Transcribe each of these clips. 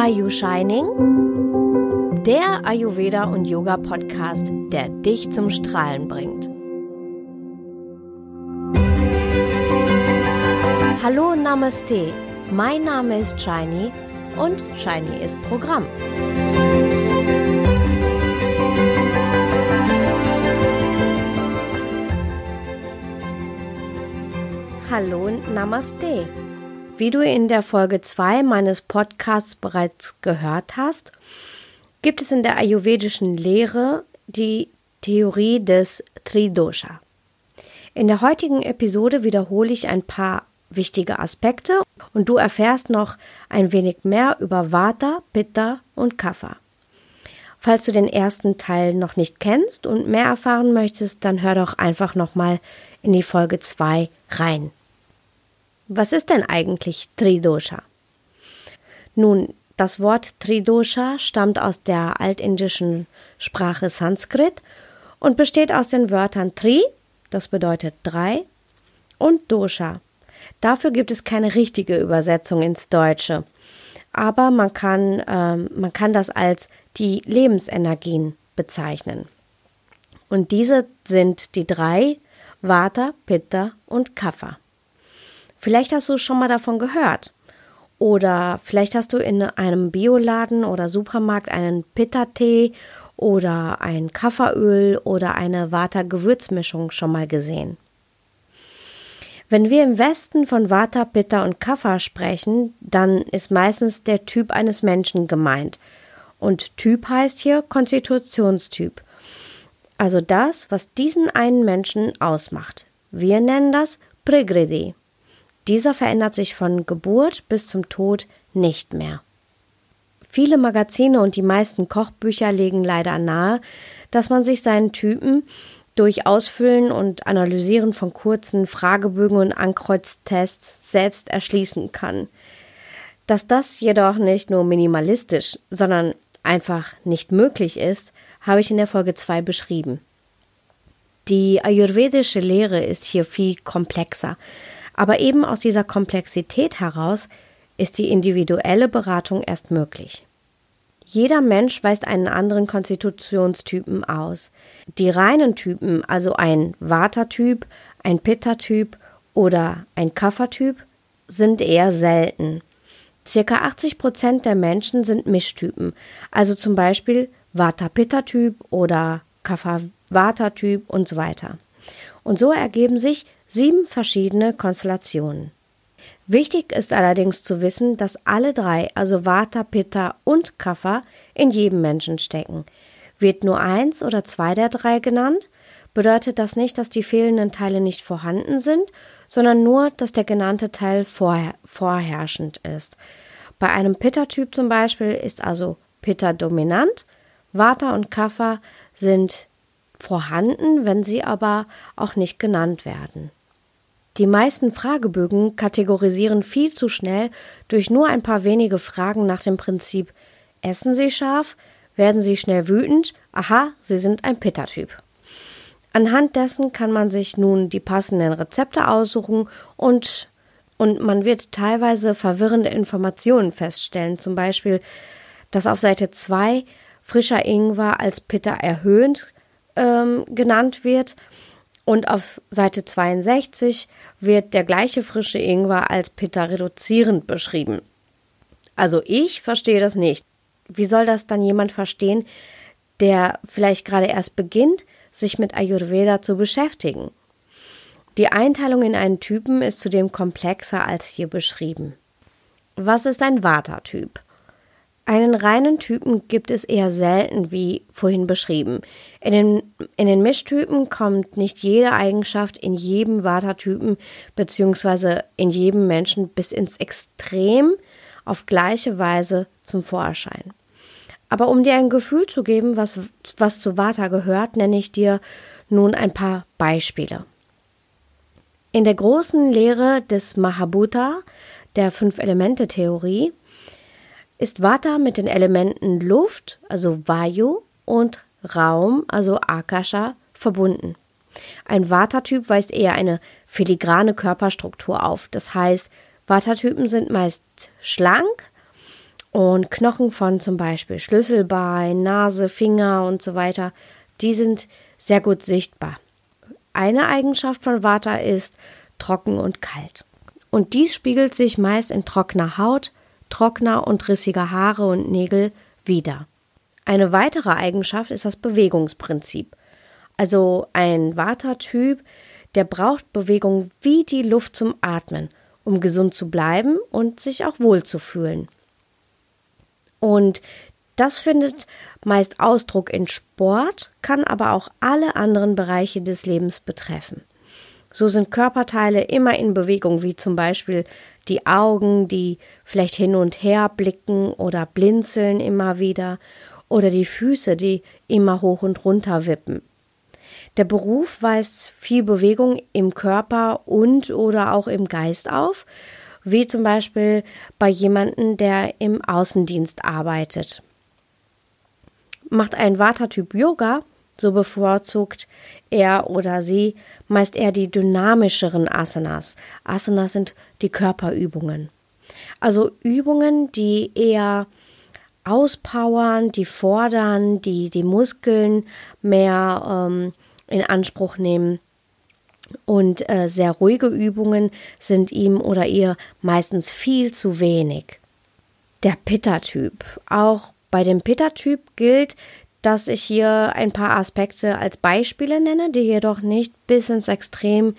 Are You Shining? Der Ayurveda und Yoga Podcast, der dich zum Strahlen bringt. Hallo Namaste, mein Name ist Shiny und Shiny ist Programm. Hallo Namaste. Wie du in der Folge 2 meines Podcasts bereits gehört hast, gibt es in der ayurvedischen Lehre die Theorie des Tridosha. In der heutigen Episode wiederhole ich ein paar wichtige Aspekte und du erfährst noch ein wenig mehr über Vata, Pitta und Kapha. Falls du den ersten Teil noch nicht kennst und mehr erfahren möchtest, dann hör doch einfach nochmal in die Folge 2 rein. Was ist denn eigentlich Tridosha? Nun, das Wort Tridosha stammt aus der altindischen Sprache Sanskrit und besteht aus den Wörtern Tri, das bedeutet drei, und Dosha. Dafür gibt es keine richtige Übersetzung ins Deutsche, aber man kann, äh, man kann das als die Lebensenergien bezeichnen. Und diese sind die drei Vata, Pitta und Kapha. Vielleicht hast du schon mal davon gehört. Oder vielleicht hast du in einem Bioladen oder Supermarkt einen Pitta-Tee oder ein Kafferöl oder eine Vata-Gewürzmischung schon mal gesehen. Wenn wir im Westen von Vata, Pitta und Kapha sprechen, dann ist meistens der Typ eines Menschen gemeint. Und Typ heißt hier Konstitutionstyp. Also das, was diesen einen Menschen ausmacht. Wir nennen das Pregredi. Dieser verändert sich von Geburt bis zum Tod nicht mehr. Viele Magazine und die meisten Kochbücher legen leider nahe, dass man sich seinen Typen durch Ausfüllen und Analysieren von kurzen Fragebögen und Ankreuztests selbst erschließen kann. Dass das jedoch nicht nur minimalistisch, sondern einfach nicht möglich ist, habe ich in der Folge 2 beschrieben. Die ayurvedische Lehre ist hier viel komplexer. Aber eben aus dieser Komplexität heraus ist die individuelle Beratung erst möglich. Jeder Mensch weist einen anderen Konstitutionstypen aus. Die reinen Typen, also ein Vata-Typ, ein Pitta-Typ oder ein Kapha-Typ, sind eher selten. Circa 80 Prozent der Menschen sind Mischtypen, also zum Beispiel Vata-Pitta-Typ oder Kapha-Vata-Typ und so weiter. Und so ergeben sich sieben verschiedene Konstellationen. Wichtig ist allerdings zu wissen, dass alle drei, also Vata, Pitta und Kapha, in jedem Menschen stecken. Wird nur eins oder zwei der drei genannt, bedeutet das nicht, dass die fehlenden Teile nicht vorhanden sind, sondern nur, dass der genannte Teil vorher vorherrschend ist. Bei einem Pitta-Typ zum Beispiel ist also Pitta dominant, Vata und Kapha sind vorhanden, wenn sie aber auch nicht genannt werden. Die meisten Fragebögen kategorisieren viel zu schnell durch nur ein paar wenige Fragen nach dem Prinzip Essen Sie scharf? Werden Sie schnell wütend? Aha, Sie sind ein Pitta-Typ. Anhand dessen kann man sich nun die passenden Rezepte aussuchen und, und man wird teilweise verwirrende Informationen feststellen, zum Beispiel, dass auf Seite 2 frischer Ingwer als Pitta erhöhend ähm, genannt wird und auf Seite 62 wird der gleiche frische Ingwer als Pitta reduzierend beschrieben. Also ich verstehe das nicht. Wie soll das dann jemand verstehen, der vielleicht gerade erst beginnt, sich mit Ayurveda zu beschäftigen? Die Einteilung in einen Typen ist zudem komplexer als hier beschrieben. Was ist ein Vata-Typ? Einen reinen Typen gibt es eher selten, wie vorhin beschrieben. In den, in den Mischtypen kommt nicht jede Eigenschaft in jedem Vata-Typen bzw. in jedem Menschen bis ins Extrem auf gleiche Weise zum Vorschein. Aber um dir ein Gefühl zu geben, was, was zu Vata gehört, nenne ich dir nun ein paar Beispiele. In der großen Lehre des Mahabhuta, der Fünf-Elemente-Theorie, ist Vata mit den Elementen Luft, also Vayu, und Raum, also Akasha, verbunden. Ein Vata-Typ weist eher eine filigrane Körperstruktur auf. Das heißt, Vata-Typen sind meist schlank Und Knochen von zum Beispiel Schlüsselbein, Nase, Finger und so weiter, die sind sehr gut sichtbar. Eine Eigenschaft von Vata ist trocken und kalt. Und dies spiegelt sich meist in trockener Haut, trockener und rissiger Haare und Nägel wider. Eine weitere Eigenschaft ist das Bewegungsprinzip. Also ein Vata-Typ, der braucht Bewegung wie die Luft zum Atmen, um gesund zu bleiben und sich auch wohl zu fühlen. Und das findet meist Ausdruck in Sport, kann aber auch alle anderen Bereiche des Lebens betreffen. So sind Körperteile immer in Bewegung, wie zum Beispiel die Augen, die vielleicht hin und her blicken oder blinzeln immer wieder, oder die Füße, die immer hoch und runter wippen. Der Beruf weist viel Bewegung im Körper und oder auch im Geist auf, wie zum Beispiel bei jemandem, der im Außendienst arbeitet. Macht ein Vata-Typ Yoga, so bevorzugt er oder sie meist eher die dynamischeren Asanas. Asanas sind die Körperübungen. Also Übungen, die eher auspowern, die fordern, die die Muskeln mehr ähm, in Anspruch nehmen. Und äh, sehr ruhige Übungen sind ihm oder ihr meistens viel zu wenig. Der Pitta-Typ. Auch bei dem Pitta-Typ gilt, dass ich hier ein paar Aspekte als Beispiele nenne, die jedoch nicht bis ins Extrem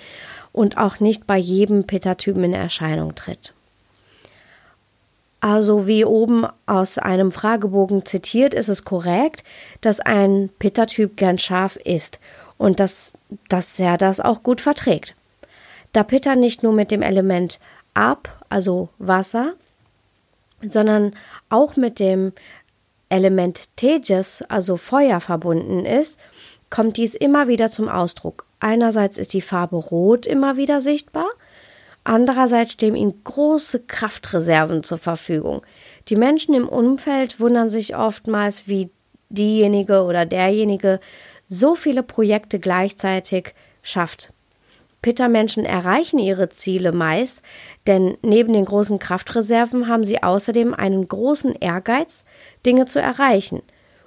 und auch nicht bei jedem Pitta-Typen in Erscheinung tritt. Also wie oben aus einem Fragebogen zitiert, ist es korrekt, dass ein Pitta-Typ gern scharf ist und dass, dass er das auch gut verträgt. Da Pitta nicht nur mit dem Element Ab, also Wasser, sondern auch mit dem Element Tejas, also Feuer, verbunden ist, kommt dies immer wieder zum Ausdruck. Einerseits ist die Farbe Rot immer wieder sichtbar, andererseits stehen ihnen große Kraftreserven zur Verfügung. Die Menschen im Umfeld wundern sich oftmals, wie diejenige oder derjenige so viele Projekte gleichzeitig schafft. Pitta-Menschen erreichen ihre Ziele meist, denn neben den großen Kraftreserven haben sie außerdem einen großen Ehrgeiz, Dinge zu erreichen.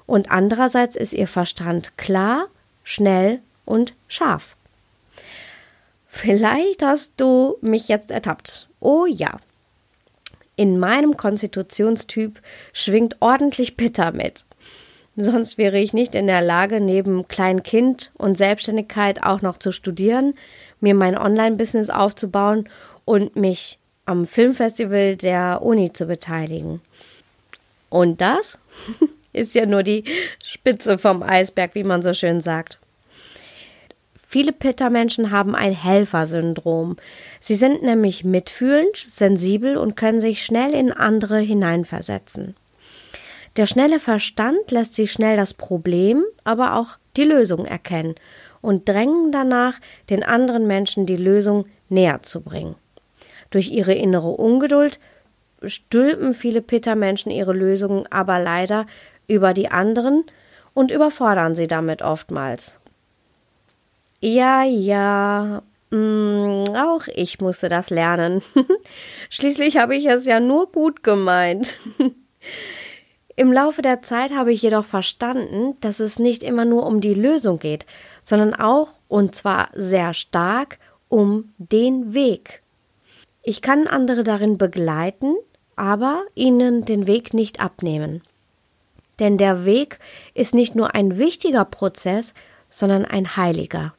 Und andererseits ist ihr Verstand klar, schnell und scharf. Vielleicht hast du mich jetzt ertappt. Oh ja. In meinem Konstitutionstyp schwingt ordentlich Pitta mit. Sonst wäre ich nicht in der Lage, neben Kleinkind und Selbstständigkeit auch noch zu studieren, mir mein Online-Business aufzubauen und mich am Filmfestival der Uni zu beteiligen. Und das ist ja nur die Spitze vom Eisberg, wie man so schön sagt. Viele Pitta-Menschen haben ein Helfersyndrom. Sie sind nämlich mitfühlend, sensibel und können sich schnell in andere hineinversetzen. Der schnelle Verstand lässt sie schnell das Problem, aber auch die Lösung erkennen und drängen danach, den anderen Menschen die Lösung näher zu bringen. Durch ihre innere Ungeduld stülpen viele Pitta-Menschen ihre Lösungen aber leider über die anderen und überfordern sie damit oftmals. Ja, ja, mh, mm, auch ich musste das lernen. Schließlich habe ich es ja nur gut gemeint. Im Laufe der Zeit habe ich jedoch verstanden, dass es nicht immer nur um die Lösung geht, sondern auch, und zwar sehr stark, um den Weg. Ich kann andere darin begleiten, aber ihnen den Weg nicht abnehmen. Denn der Weg ist nicht nur ein wichtiger Prozess, sondern ein heiliger.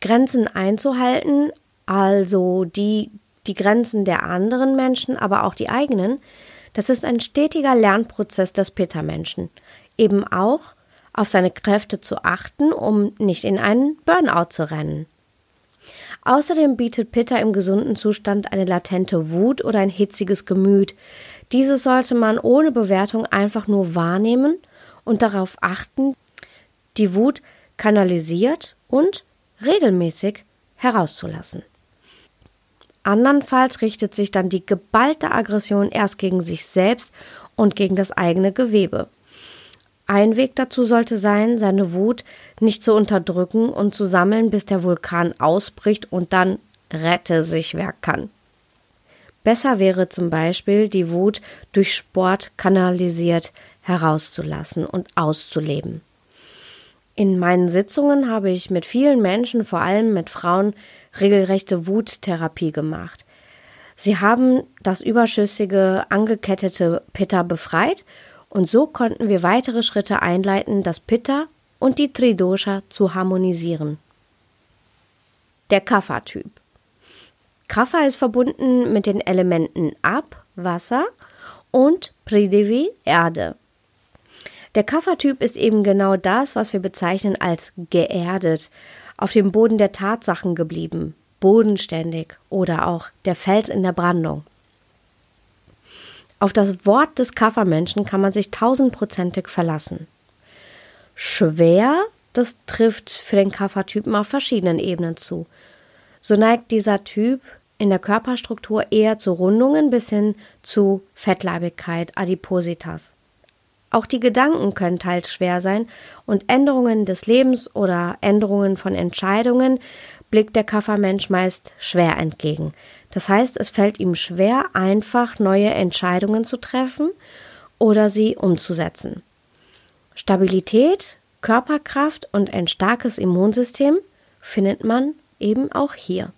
Grenzen einzuhalten, also die, die Grenzen der anderen Menschen, aber auch die eigenen, das ist ein stetiger Lernprozess des Pitta-Menschen. Eben auch auf seine Kräfte zu achten, um nicht in einen Burnout zu rennen. Außerdem bietet Pitta im gesunden Zustand eine latente Wut oder ein hitziges Gemüt. Dieses sollte man ohne Bewertung einfach nur wahrnehmen und darauf achten, die Wut kanalisiert und regelmäßig herauszulassen. Andernfalls richtet sich dann die geballte Aggression erst gegen sich selbst und gegen das eigene Gewebe. Ein Weg dazu sollte sein, seine Wut nicht zu unterdrücken und zu sammeln, bis der Vulkan ausbricht und dann rette sich wer kann. Besser wäre zum Beispiel, die Wut durch Sport kanalisiert herauszulassen und auszuleben. In meinen Sitzungen habe ich mit vielen Menschen, vor allem mit Frauen, regelrechte Wuttherapie gemacht. Sie haben das überschüssige, angekettete Pitta befreit und so konnten wir weitere Schritte einleiten, das Pitta und die Tridosha zu harmonisieren. Der Kapha-Typ. Kapha ist verbunden mit den Elementen Ab, Wasser und Pridevi, Erde. Der Kapha-Typ ist eben genau das, was wir bezeichnen als geerdet, auf dem Boden der Tatsachen geblieben, bodenständig oder auch der Fels in der Brandung. Auf das Wort des Kaffermenschen kann man sich tausendprozentig verlassen. Schwer, das trifft für den Kaffertypen auf verschiedenen Ebenen zu. So neigt dieser Typ in der Körperstruktur eher zu Rundungen bis hin zu Fettleibigkeit, Adipositas. Auch die Gedanken können teils schwer sein und Änderungen des Lebens oder Änderungen von Entscheidungen blickt der Kaffermensch meist schwer entgegen. Das heißt, es fällt ihm schwer, einfach neue Entscheidungen zu treffen oder sie umzusetzen. Stabilität, Körperkraft und ein starkes Immunsystem findet man eben auch hier.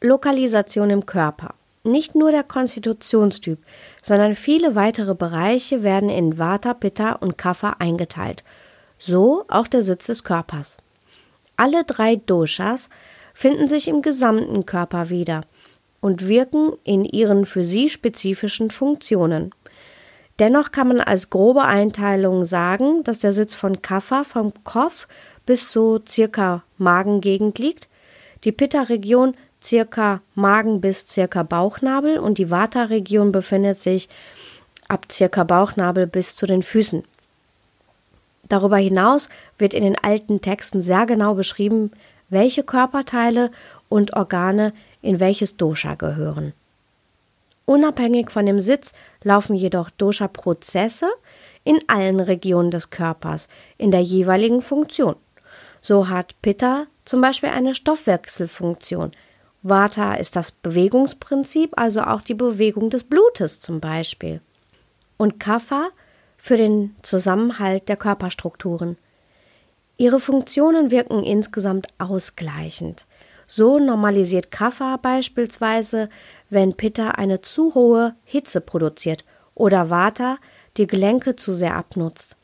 Lokalisation im Körper. Nicht nur der Konstitutionstyp, sondern viele weitere Bereiche werden in Vata, Pitta und Kapha eingeteilt. So auch der Sitz des Körpers. Alle drei Doshas finden sich im gesamten Körper wieder und wirken in ihren für sie spezifischen Funktionen. Dennoch kann man als grobe Einteilung sagen, dass der Sitz von Kapha vom Kopf bis zu circa Magengegend liegt, die Pitta-Region circa Magen bis circa Bauchnabel und die Vata-Region befindet sich ab circa Bauchnabel bis zu den Füßen. Darüber hinaus wird in den alten Texten sehr genau beschrieben, welche Körperteile und Organe in welches Dosha gehören. Unabhängig von dem Sitz laufen jedoch Dosha-Prozesse in allen Regionen des Körpers in der jeweiligen Funktion. So hat Pitta zum Beispiel eine Stoffwechselfunktion. Vata ist das Bewegungsprinzip, also auch die Bewegung des Blutes zum Beispiel. Und Kapha für den Zusammenhalt der Körperstrukturen. Ihre Funktionen wirken insgesamt ausgleichend. So normalisiert Kapha beispielsweise, wenn Pitta eine zu hohe Hitze produziert oder Vata die Gelenke zu sehr abnutzt.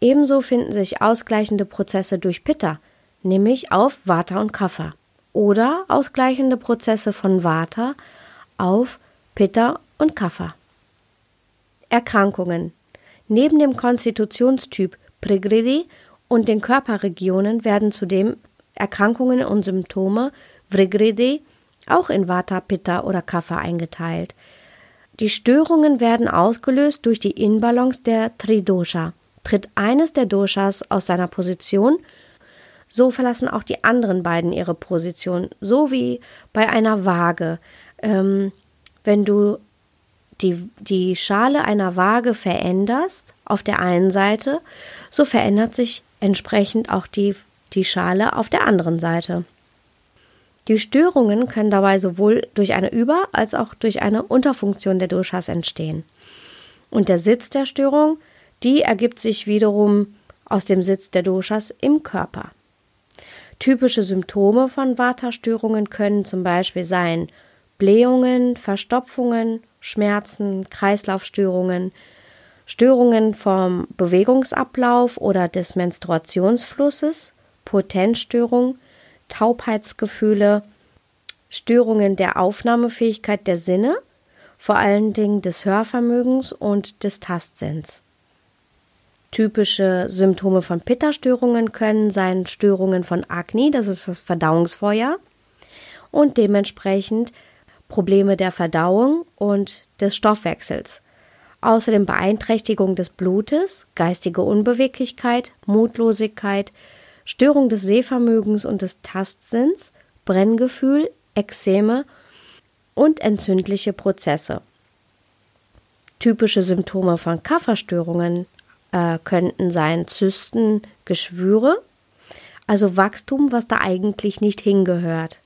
Ebenso finden sich ausgleichende Prozesse durch Pitta, nämlich auf Vata und Kapha, oder ausgleichende Prozesse von Vata auf Pitta und Kapha. Erkrankungen Neben dem Konstitutionstyp Prigridi und den Körperregionen werden zudem Erkrankungen und Symptome Vrigridi auch in Vata, Pitta oder Kapha eingeteilt. Die Störungen werden ausgelöst durch die Inbalance der Tridosha. Tritt eines der Doshas aus seiner Position, so verlassen auch die anderen beiden ihre Position, so wie bei einer Waage. Ähm, wenn du die, die Schale einer Waage veränderst auf der einen Seite, so verändert sich entsprechend auch die, die Schale auf der anderen Seite. Die Störungen können dabei sowohl durch eine Über- als auch durch eine Unterfunktion der Doshas entstehen. Und der Sitz der Störung, die ergibt sich wiederum aus dem Sitz der Doshas im Körper. Typische Symptome von Vata-Störungen können zum Beispiel sein Blähungen, Verstopfungen, Schmerzen, Kreislaufstörungen, Störungen vom Bewegungsablauf oder des Menstruationsflusses, Potenzstörung, Taubheitsgefühle, Störungen der Aufnahmefähigkeit der Sinne, vor allen Dingen des Hörvermögens und des Tastsinns. Typische Symptome von Pitta-Störungen können sein Störungen von Agni, das ist das Verdauungsfeuer, und dementsprechend Probleme der Verdauung und des Stoffwechsels. Außerdem Beeinträchtigung des Blutes, geistige Unbeweglichkeit, Mutlosigkeit, Störung des Sehvermögens und des Tastsinns, Brenngefühl, Ekzeme und entzündliche Prozesse. Typische Symptome von Kafferstörungen äh, könnten sein Zysten, Geschwüre, also Wachstum, was da eigentlich nicht hingehört.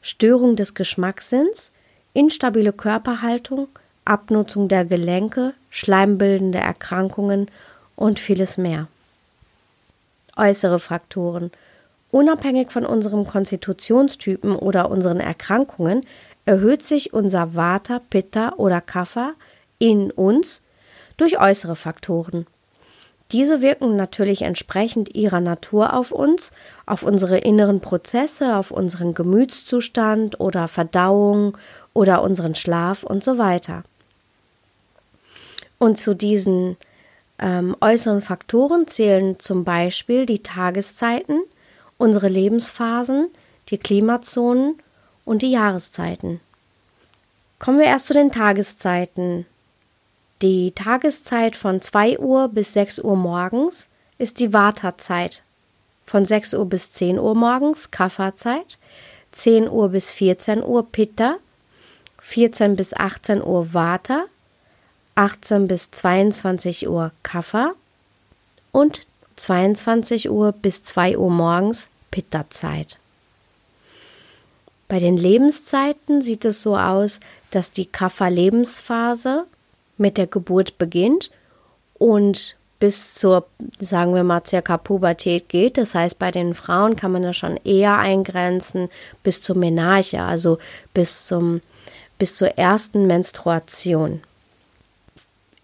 Störung des Geschmackssinns, instabile Körperhaltung, Abnutzung der Gelenke, schleimbildende Erkrankungen und vieles mehr. Äußere Faktoren. Unabhängig von unserem Konstitutionstypen oder unseren Erkrankungen erhöht sich unser Vata, Pitta oder Kapha in uns durch äußere Faktoren. Diese wirken natürlich entsprechend ihrer Natur auf uns, auf unsere inneren Prozesse, auf unseren Gemütszustand oder Verdauung oder unseren Schlaf und so weiter. Und zu diesen ähm, äußeren Faktoren zählen zum Beispiel die Tageszeiten, unsere Lebensphasen, die Klimazonen und die Jahreszeiten. Kommen wir erst zu den Tageszeiten. Die Tageszeit von 2 Uhr bis 6 Uhr morgens ist die Vata-Zeit. Von 6 Uhr bis 10 Uhr morgens Kapha-Zeit, 10 Uhr bis 14 Uhr Pitta, 14 bis 18 Uhr Vata, 18 bis 22 Uhr Kapha und 22 Uhr bis 2 Uhr morgens Pitta-Zeit. Bei den Lebenszeiten sieht es so aus, dass die Kapha-Lebensphase mit der Geburt beginnt und bis zur, sagen wir mal, circa Pubertät geht. Das heißt, bei den Frauen kann man das schon eher eingrenzen bis zur Menarche, also bis zum, bis zur ersten Menstruation.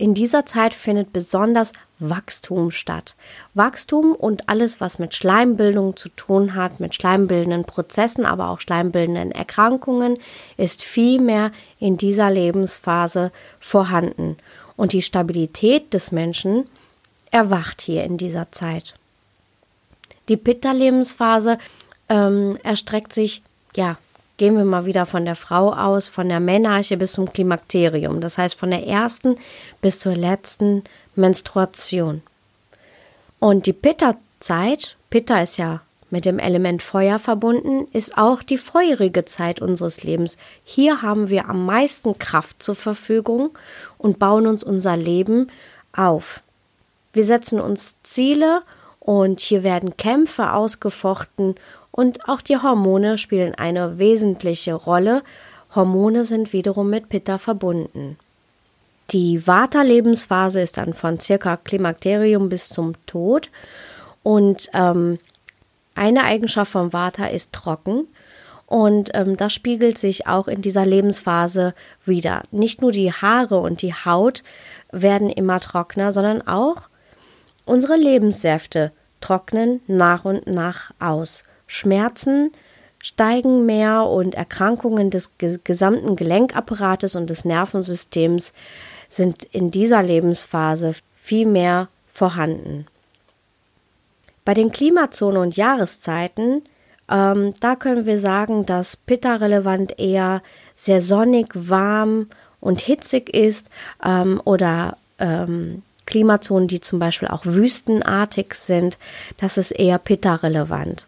In dieser Zeit findet besonders Wachstum statt. Wachstum und alles, was mit Schleimbildung zu tun hat, mit schleimbildenden Prozessen, aber auch schleimbildenden Erkrankungen, ist viel mehr in dieser Lebensphase vorhanden. Und die Stabilität des Menschen erwacht hier in dieser Zeit. Die Pitta-Lebensphase ähm, erstreckt sich ja gehen wir mal wieder von der Frau aus, von der Menarche bis zum Klimakterium. Das heißt von der ersten bis zur letzten Menstruation. Und die Pitta-Zeit, Pitta ist ja mit dem Element Feuer verbunden, ist auch die feurige Zeit unseres Lebens. Hier haben wir am meisten Kraft zur Verfügung und bauen uns unser Leben auf. Wir setzen uns Ziele und hier werden Kämpfe ausgefochten und auch die Hormone spielen eine wesentliche Rolle. Hormone sind wiederum mit Pitta verbunden. Die Vata-Lebensphase ist dann von circa Klimakterium bis zum Tod. Und ähm, eine Eigenschaft von Vata ist trocken. Und ähm, das spiegelt sich auch in dieser Lebensphase wieder. Nicht nur die Haare und die Haut werden immer trockener, sondern auch unsere Lebenssäfte trocknen nach und nach aus. Schmerzen steigen mehr und Erkrankungen des gesamten Gelenkapparates und des Nervensystems sind in dieser Lebensphase viel mehr vorhanden. Bei den Klimazonen und Jahreszeiten, ähm, da können wir sagen, dass Pitta relevant eher sehr sonnig, warm und hitzig ist ähm, oder ähm, Klimazonen, die zum Beispiel auch wüstenartig sind, das ist eher Pitta relevant.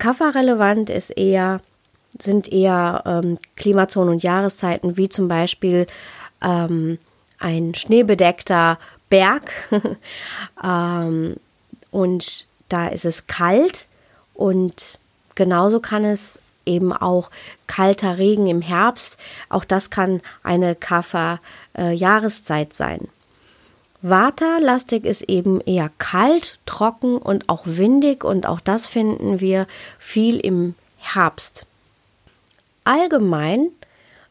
Kafferrelevant ist eher, sind eher ähm, Klimazonen und Jahreszeiten, wie zum Beispiel ähm, ein schneebedeckter Berg. ähm, und da ist es kalt und genauso kann es eben auch kalter Regen im Herbst. Auch das kann eine Kaffer-Jahreszeit äh, sein. Vata-lastig ist eben eher kalt, trocken und auch windig und auch das finden wir viel im Herbst. Allgemein,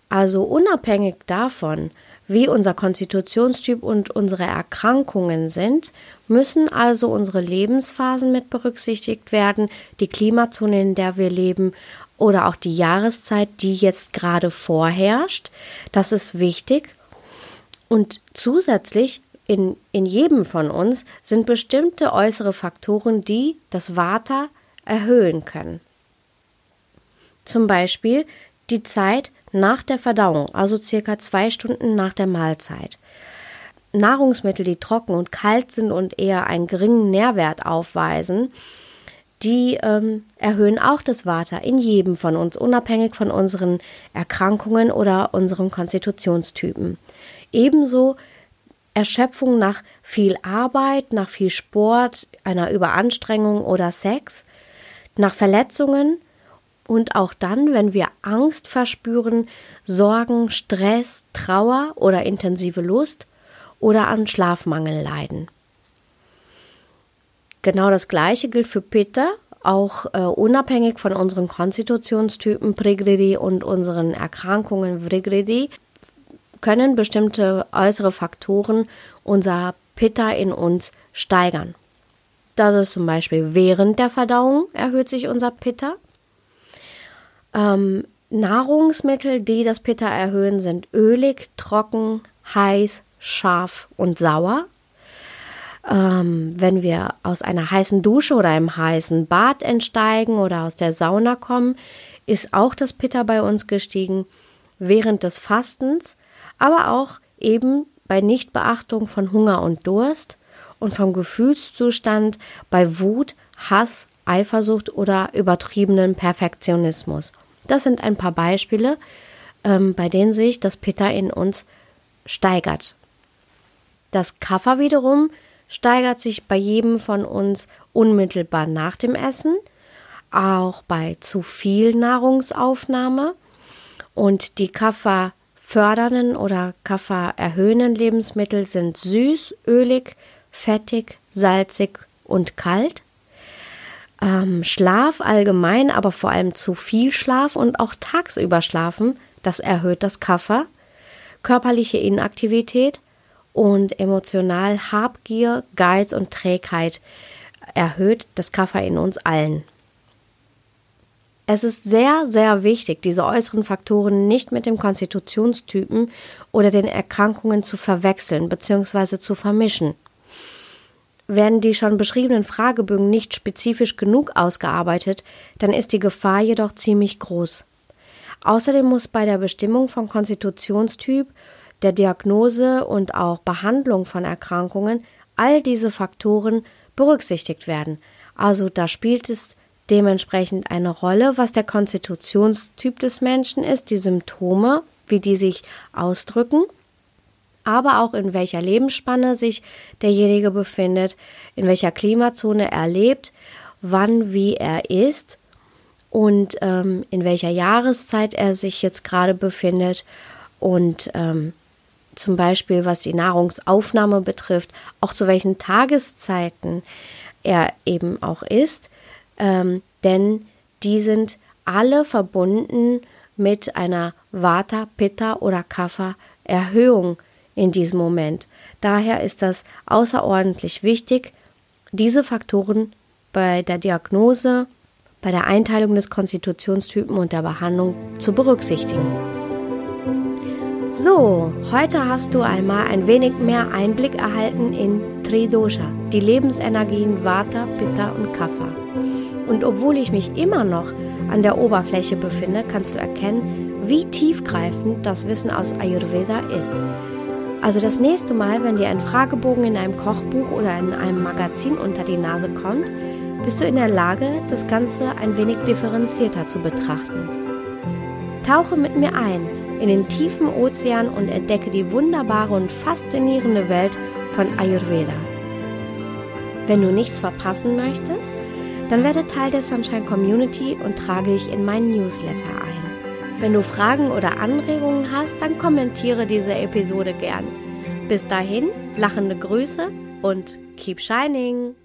also unabhängig davon, wie unser Konstitutionstyp und unsere Erkrankungen sind, müssen also unsere Lebensphasen mit berücksichtigt werden, die Klimazone, in der wir leben oder auch die Jahreszeit, die jetzt gerade vorherrscht. Das ist wichtig. Und zusätzlich in, in jedem von uns sind bestimmte äußere Faktoren, die das Vata erhöhen können. Zum Beispiel die Zeit nach der Verdauung, also circa zwei Stunden nach der Mahlzeit. Nahrungsmittel, die trocken und kalt sind und eher einen geringen Nährwert aufweisen, die ähm, erhöhen auch das Vata in jedem von uns, unabhängig von unseren Erkrankungen oder unserem Konstitutionstypen. Ebenso Erschöpfung nach viel Arbeit, nach viel Sport, einer Überanstrengung oder Sex, nach Verletzungen und auch dann, wenn wir Angst verspüren, Sorgen, Stress, Trauer oder intensive Lust oder an Schlafmangel leiden. Genau das gleiche gilt für Pitta, auch äh, unabhängig von unseren Konstitutionstypen Prigridi und unseren Erkrankungen Vrigridi können bestimmte äußere Faktoren unser Pitta in uns steigern. Das ist zum Beispiel während der Verdauung erhöht sich unser Pitta. Ähm, Nahrungsmittel, die das Pitta erhöhen, sind ölig, trocken, heiß, scharf und sauer. Ähm, wenn wir aus einer heißen Dusche oder einem heißen Bad entsteigen oder aus der Sauna kommen, ist auch das Pitta bei uns gestiegen während des Fastens, aber auch eben bei Nichtbeachtung von Hunger und Durst und vom Gefühlszustand bei Wut, Hass, Eifersucht oder übertriebenen Perfektionismus. Das sind ein paar Beispiele, ähm, bei denen sich das Pitta in uns steigert. Das Kaffer wiederum steigert sich bei jedem von uns unmittelbar nach dem Essen, auch bei zu viel Nahrungsaufnahme. Und die Kaffer fördernden oder Kaffer erhöhenden Lebensmittel sind süß, ölig, fettig, salzig und kalt ähm, Schlaf allgemein, aber vor allem zu viel Schlaf und auch tagsüber schlafen, das erhöht das Kaffer, körperliche Inaktivität und emotional Habgier, Geiz und Trägheit erhöht das Kaffer in uns allen. Es ist sehr, sehr wichtig, diese äußeren Faktoren nicht mit dem Konstitutionstypen oder den Erkrankungen zu verwechseln bzw. zu vermischen. Werden die schon beschriebenen Fragebögen nicht spezifisch genug ausgearbeitet, dann ist die Gefahr jedoch ziemlich groß. Außerdem muss bei der Bestimmung von Konstitutionstyp, der Diagnose und auch Behandlung von Erkrankungen all diese Faktoren berücksichtigt werden. Also da spielt es dementsprechend eine Rolle, was der Konstitutionstyp des Menschen ist, die Symptome, wie die sich ausdrücken aber auch in welcher Lebensspanne sich derjenige befindet, in welcher Klimazone er lebt, wann wie er ist und ähm, in welcher Jahreszeit er sich jetzt gerade befindet und ähm, zum Beispiel was die Nahrungsaufnahme betrifft, auch zu welchen Tageszeiten er eben auch ist, ähm, denn die sind alle verbunden mit einer Vata, Pitta oder Kapha Erhöhung in diesem Moment. Daher ist das außerordentlich wichtig, diese Faktoren bei der Diagnose, bei der Einteilung des Konstitutionstypen und der Behandlung zu berücksichtigen. So, heute hast du einmal ein wenig mehr Einblick erhalten in Tridosha, die Lebensenergien Vata, Pitta und Kapha. Und obwohl ich mich immer noch an der Oberfläche befinde, kannst du erkennen, wie tiefgreifend das Wissen aus Ayurveda ist. Also das nächste Mal, wenn dir ein Fragebogen in einem Kochbuch oder in einem Magazin unter die Nase kommt, bist du in der Lage, das Ganze ein wenig differenzierter zu betrachten. Tauche mit mir ein in den tiefen Ozean und entdecke die wunderbare und faszinierende Welt von Ayurveda. Wenn du nichts verpassen möchtest, dann werde Teil der Sunshine Community und trage dich in meinen Newsletter ein. Wenn du Fragen oder Anregungen hast, dann kommentiere diese Episode gern. Bis dahin, lachende Grüße und keep shining!